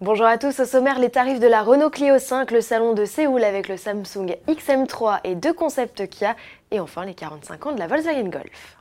Bonjour à tous, au sommaire les tarifs de la Renault Clio 5, le salon de Séoul avec le Samsung XM3 et deux concepts Kia, et enfin les 45 ans de la Volkswagen Golf.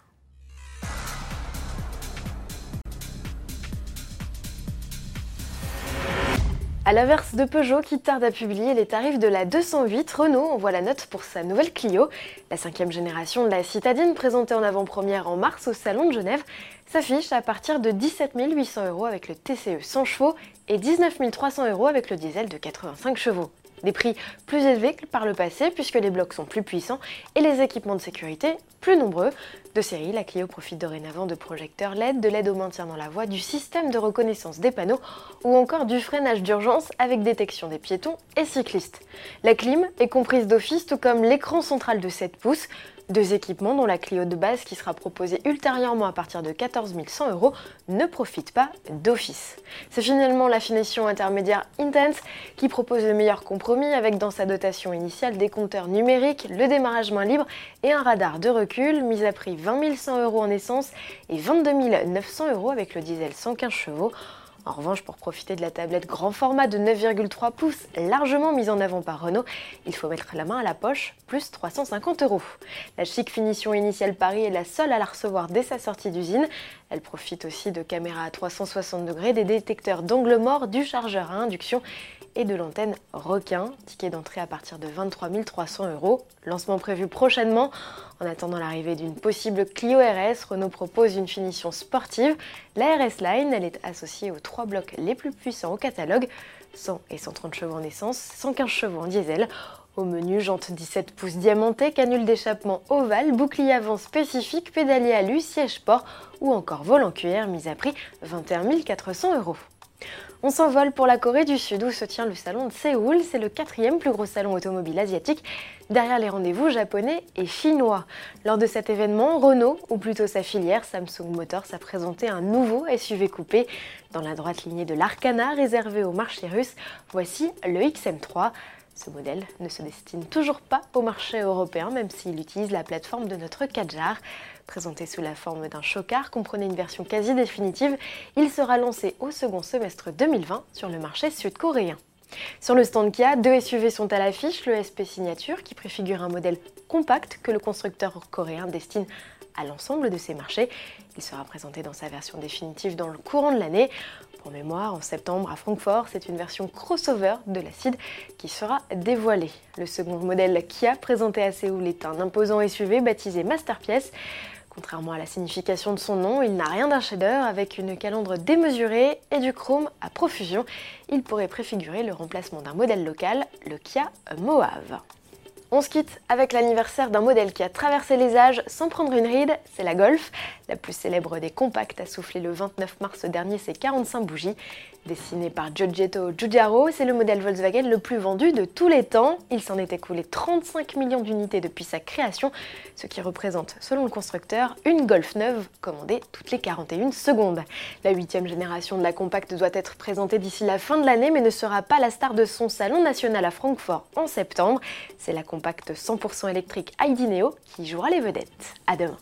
A l'inverse de Peugeot qui tarde à publier les tarifs de la 208, Renault envoie la note pour sa nouvelle Clio. La cinquième génération de la citadine présentée en avant-première en mars au Salon de Genève s'affiche à partir de 17 800 euros avec le TCE 100 chevaux et 19 300 euros avec le diesel de 85 chevaux. Des prix plus élevés que par le passé puisque les blocs sont plus puissants et les équipements de sécurité plus nombreux. De série, la Clio profite dorénavant de projecteurs LED, de l'aide au maintien dans la voie, du système de reconnaissance des panneaux ou encore du freinage d'urgence avec détection des piétons et cyclistes. La clim est comprise d'office tout comme l'écran central de 7 pouces, deux équipements dont la Clio de base qui sera proposée ultérieurement à partir de 14 100 euros ne profite pas d'office. C'est finalement la finition intermédiaire Intense qui propose le meilleur compromis avec dans sa dotation initiale des compteurs numériques, le démarrage main libre et un radar de recul, mis à prix 20 100 euros en essence et 22 900 euros avec le diesel 115 chevaux. En revanche, pour profiter de la tablette grand format de 9,3 pouces, largement mise en avant par Renault, il faut mettre la main à la poche, plus 350 euros. La chic finition initiale Paris est la seule à la recevoir dès sa sortie d'usine. Elle profite aussi de caméras à 360 degrés, des détecteurs d'angle mort, du chargeur à induction et de l'antenne requin. Ticket d'entrée à partir de 23 300 euros. Lancement prévu prochainement. En attendant l'arrivée d'une possible Clio RS, Renault propose une finition sportive. La RS Line, elle est associée aux trois blocs les plus puissants au catalogue 100 et 130 chevaux en essence, 115 chevaux en diesel. Au menu, jante 17 pouces diamantée, canule d'échappement ovale, bouclier avant spécifique, pédalier alu, siège port ou encore volant cuir, mise à prix 21 400 euros. On s'envole pour la Corée du Sud où se tient le salon de Séoul. C'est le quatrième plus gros salon automobile asiatique, derrière les rendez-vous japonais et chinois. Lors de cet événement, Renault, ou plutôt sa filière Samsung Motors, a présenté un nouveau SUV coupé. Dans la droite lignée de l'Arcana réservé au marché russe, voici le XM3. Ce modèle ne se destine toujours pas au marché européen, même s'il utilise la plateforme de notre Kadjar. Présenté sous la forme d'un chocard, comprenait une version quasi définitive, il sera lancé au second semestre 2020 sur le marché sud-coréen. Sur le stand Kia, deux SUV sont à l'affiche, le SP Signature qui préfigure un modèle compact que le constructeur coréen destine à l'ensemble de ses marchés. Il sera présenté dans sa version définitive dans le courant de l'année. Pour mémoire, en septembre à Francfort, c'est une version crossover de l'acide qui sera dévoilée. Le second modèle Kia présenté à Séoul est un imposant SUV baptisé Masterpiece. Contrairement à la signification de son nom, il n'a rien d'un shader avec une calandre démesurée et du chrome à profusion. Il pourrait préfigurer le remplacement d'un modèle local, le Kia Moave. On se quitte avec l'anniversaire d'un modèle qui a traversé les âges sans prendre une ride, c'est la Golf. La plus célèbre des compacts a soufflé le 29 mars dernier ses 45 bougies. Dessiné par Giorgetto Giugiaro, c'est le modèle Volkswagen le plus vendu de tous les temps. Il s'en est écoulé 35 millions d'unités depuis sa création, ce qui représente, selon le constructeur, une Golf neuve commandée toutes les 41 secondes. La huitième génération de la compacte doit être présentée d'ici la fin de l'année, mais ne sera pas la star de son salon national à Francfort en septembre. C'est la compacte 100% électrique ID Neo qui jouera les vedettes. À demain.